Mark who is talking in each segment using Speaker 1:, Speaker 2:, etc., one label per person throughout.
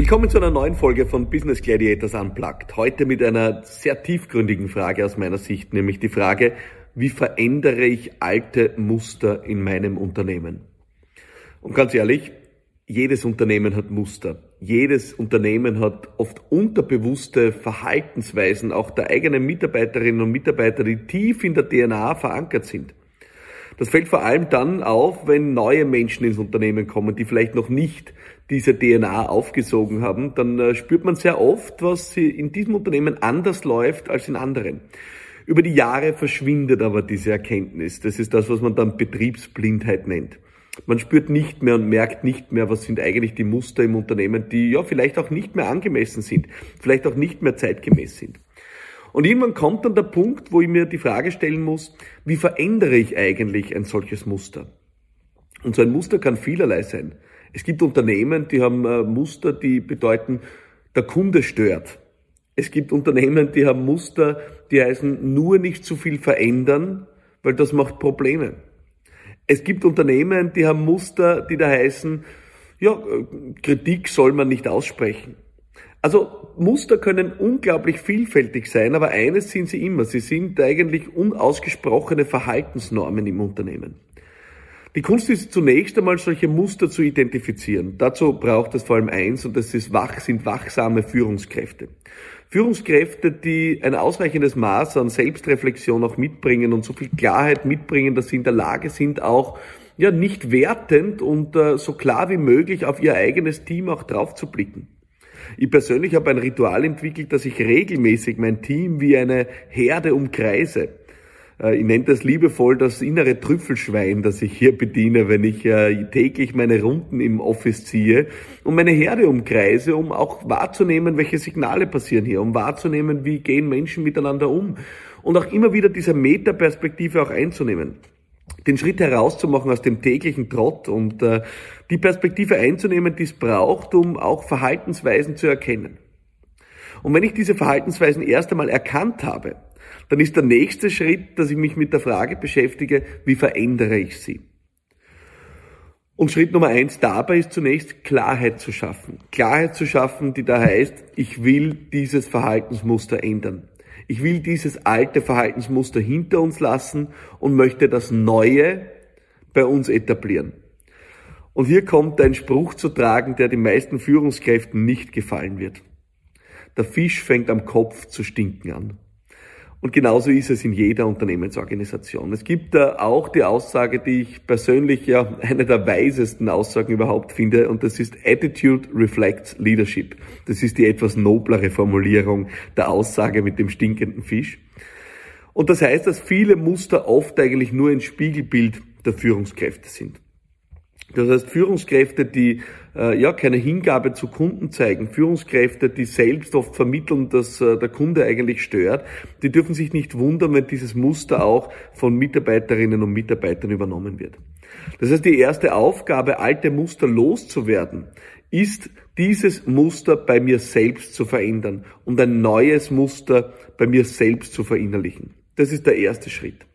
Speaker 1: Willkommen zu einer neuen Folge von Business Gladiators Unplugged. Heute mit einer sehr tiefgründigen Frage aus meiner Sicht, nämlich die Frage, wie verändere ich alte Muster in meinem Unternehmen? Und ganz ehrlich, jedes Unternehmen hat Muster. Jedes Unternehmen hat oft unterbewusste Verhaltensweisen auch der eigenen Mitarbeiterinnen und Mitarbeiter, die tief in der DNA verankert sind. Das fällt vor allem dann auf, wenn neue Menschen ins Unternehmen kommen, die vielleicht noch nicht diese DNA aufgesogen haben. Dann äh, spürt man sehr oft, was in diesem Unternehmen anders läuft als in anderen. Über die Jahre verschwindet aber diese Erkenntnis. Das ist das, was man dann Betriebsblindheit nennt. Man spürt nicht mehr und merkt nicht mehr, was sind eigentlich die Muster im Unternehmen, die ja vielleicht auch nicht mehr angemessen sind, vielleicht auch nicht mehr zeitgemäß sind. Und irgendwann kommt dann der Punkt, wo ich mir die Frage stellen muss, wie verändere ich eigentlich ein solches Muster? Und so ein Muster kann vielerlei sein. Es gibt Unternehmen, die haben äh, Muster, die bedeuten, der Kunde stört. Es gibt Unternehmen, die haben Muster, die heißen, nur nicht zu viel verändern, weil das macht Probleme. Es gibt Unternehmen, die haben Muster, die da heißen, ja, äh, Kritik soll man nicht aussprechen. Also Muster können unglaublich vielfältig sein, aber eines sind sie immer. Sie sind eigentlich unausgesprochene Verhaltensnormen im Unternehmen. Die Kunst ist zunächst einmal solche Muster zu identifizieren. Dazu braucht es vor allem eins und das ist wach, sind wachsame Führungskräfte. Führungskräfte, die ein ausreichendes Maß an Selbstreflexion auch mitbringen und so viel Klarheit mitbringen, dass sie in der Lage sind, auch ja nicht wertend und äh, so klar wie möglich auf ihr eigenes Team auch drauf zu blicken. Ich persönlich habe ein Ritual entwickelt, dass ich regelmäßig mein Team wie eine Herde umkreise. Äh, ich nenne das liebevoll das innere Trüffelschwein, das ich hier bediene, wenn ich äh, täglich meine Runden im Office ziehe und meine Herde umkreise, um auch wahrzunehmen, welche Signale passieren hier, um wahrzunehmen, wie gehen Menschen miteinander um und auch immer wieder diese Metaperspektive auch einzunehmen den Schritt herauszumachen aus dem täglichen Trott und äh, die Perspektive einzunehmen, die es braucht, um auch Verhaltensweisen zu erkennen. Und wenn ich diese Verhaltensweisen erst einmal erkannt habe, dann ist der nächste Schritt, dass ich mich mit der Frage beschäftige, wie verändere ich sie? Und Schritt Nummer eins dabei ist zunächst Klarheit zu schaffen. Klarheit zu schaffen, die da heißt, ich will dieses Verhaltensmuster ändern. Ich will dieses alte Verhaltensmuster hinter uns lassen und möchte das Neue bei uns etablieren. Und hier kommt ein Spruch zu tragen, der den meisten Führungskräften nicht gefallen wird. Der Fisch fängt am Kopf zu stinken an. Und genauso ist es in jeder Unternehmensorganisation. Es gibt da auch die Aussage, die ich persönlich ja eine der weisesten Aussagen überhaupt finde, und das ist Attitude reflects Leadership. Das ist die etwas noblere Formulierung der Aussage mit dem stinkenden Fisch. Und das heißt, dass viele Muster oft eigentlich nur ein Spiegelbild der Führungskräfte sind. Das heißt, Führungskräfte, die äh, ja keine Hingabe zu Kunden zeigen, Führungskräfte, die selbst oft vermitteln, dass äh, der Kunde eigentlich stört, die dürfen sich nicht wundern, wenn dieses Muster auch von Mitarbeiterinnen und Mitarbeitern übernommen wird. Das heißt, die erste Aufgabe, alte Muster loszuwerden, ist dieses Muster bei mir selbst zu verändern und ein neues Muster bei mir selbst zu verinnerlichen. Das ist der erste Schritt.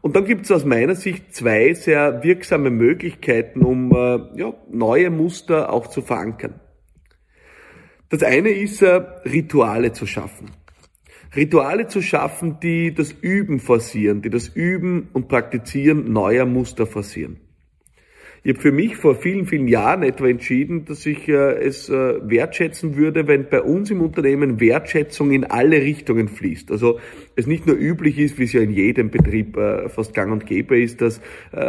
Speaker 1: Und dann gibt es aus meiner Sicht zwei sehr wirksame Möglichkeiten, um äh, ja, neue Muster auch zu verankern. Das eine ist, äh, Rituale zu schaffen. Rituale zu schaffen, die das Üben forcieren, die das Üben und Praktizieren neuer Muster forcieren. Ich habe für mich vor vielen, vielen Jahren etwa entschieden, dass ich äh, es äh, wertschätzen würde, wenn bei uns im Unternehmen Wertschätzung in alle Richtungen fließt. Also es nicht nur üblich ist, wie es ja in jedem Betrieb äh, fast gang und gäbe ist, dass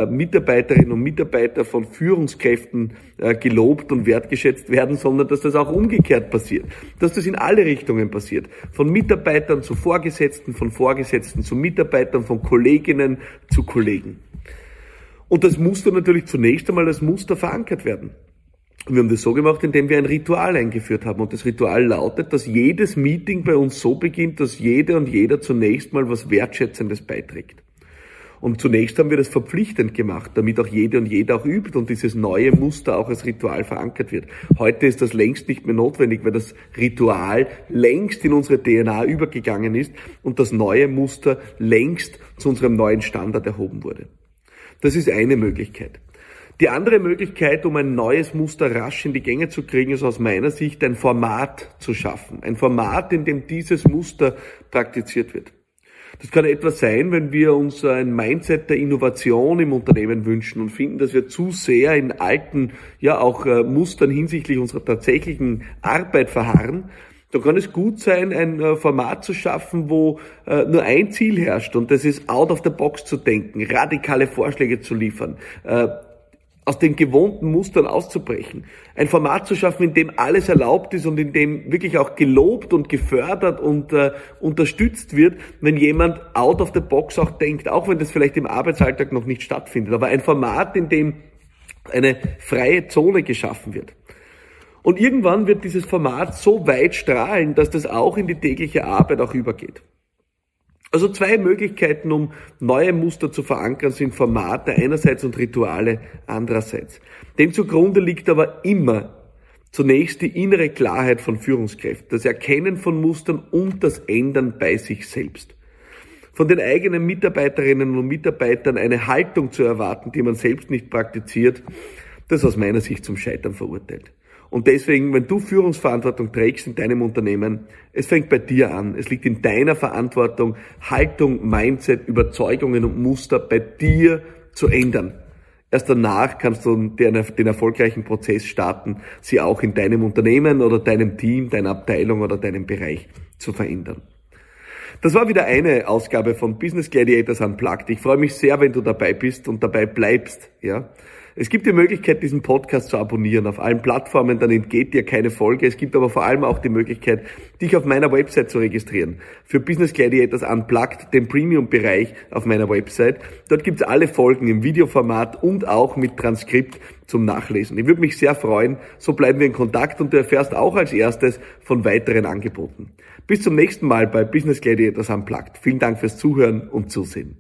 Speaker 1: Mitarbeiterinnen und Mitarbeiter von Führungskräften gelobt und wertgeschätzt werden, sondern dass das auch umgekehrt passiert. Dass das in alle Richtungen passiert. Von Mitarbeitern zu Vorgesetzten, von Vorgesetzten zu Mitarbeitern, von Kolleginnen zu Kollegen. Und das musste natürlich zunächst einmal als Muster verankert werden. Und wir haben das so gemacht, indem wir ein Ritual eingeführt haben. Und das Ritual lautet, dass jedes Meeting bei uns so beginnt, dass jede und jeder zunächst mal was Wertschätzendes beiträgt. Und zunächst haben wir das verpflichtend gemacht, damit auch jede und jeder auch übt und dieses neue Muster auch als Ritual verankert wird. Heute ist das längst nicht mehr notwendig, weil das Ritual längst in unsere DNA übergegangen ist und das neue Muster längst zu unserem neuen Standard erhoben wurde. Das ist eine Möglichkeit. Die andere Möglichkeit, um ein neues Muster rasch in die Gänge zu kriegen, ist aus meiner Sicht ein Format zu schaffen. Ein Format, in dem dieses Muster praktiziert wird. Das kann etwas sein, wenn wir uns ein Mindset der Innovation im Unternehmen wünschen und finden, dass wir zu sehr in alten, ja auch äh, Mustern hinsichtlich unserer tatsächlichen Arbeit verharren. Da kann es gut sein, ein äh, Format zu schaffen, wo äh, nur ein Ziel herrscht und das ist out of the box zu denken, radikale Vorschläge zu liefern, aus den gewohnten Mustern auszubrechen. Ein Format zu schaffen, in dem alles erlaubt ist und in dem wirklich auch gelobt und gefördert und äh, unterstützt wird, wenn jemand out of the box auch denkt, auch wenn das vielleicht im Arbeitsalltag noch nicht stattfindet. Aber ein Format, in dem eine freie Zone geschaffen wird. Und irgendwann wird dieses Format so weit strahlen, dass das auch in die tägliche Arbeit auch übergeht. Also zwei Möglichkeiten, um neue Muster zu verankern, sind Formate einerseits und Rituale andererseits. Dem zugrunde liegt aber immer zunächst die innere Klarheit von Führungskräften, das Erkennen von Mustern und das Ändern bei sich selbst. Von den eigenen Mitarbeiterinnen und Mitarbeitern eine Haltung zu erwarten, die man selbst nicht praktiziert, das aus meiner Sicht zum Scheitern verurteilt. Und deswegen, wenn du Führungsverantwortung trägst in deinem Unternehmen, es fängt bei dir an. Es liegt in deiner Verantwortung, Haltung, Mindset, Überzeugungen und Muster bei dir zu ändern. Erst danach kannst du den, den, erfolgreichen Prozess starten, sie auch in deinem Unternehmen oder deinem Team, deiner Abteilung oder deinem Bereich zu verändern. Das war wieder eine Ausgabe von Business Gladiators Unplugged. Ich freue mich sehr, wenn du dabei bist und dabei bleibst, ja. Es gibt die Möglichkeit, diesen Podcast zu abonnieren auf allen Plattformen, dann entgeht dir keine Folge. Es gibt aber vor allem auch die Möglichkeit, dich auf meiner Website zu registrieren. Für Business Gladiators Unplugged, den Premium-Bereich auf meiner Website. Dort gibt es alle Folgen im Videoformat und auch mit Transkript zum Nachlesen. Ich würde mich sehr freuen. So bleiben wir in Kontakt und du erfährst auch als erstes von weiteren Angeboten. Bis zum nächsten Mal bei Business Gladiators Unplugged. Vielen Dank fürs Zuhören und Zusehen.